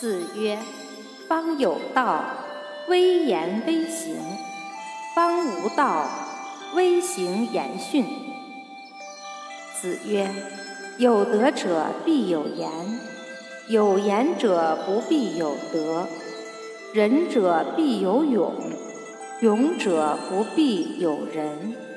子曰方有道微言微行方无道微行言训。子曰有德者必有言有言者不必有德仁者必有勇勇者不必有仁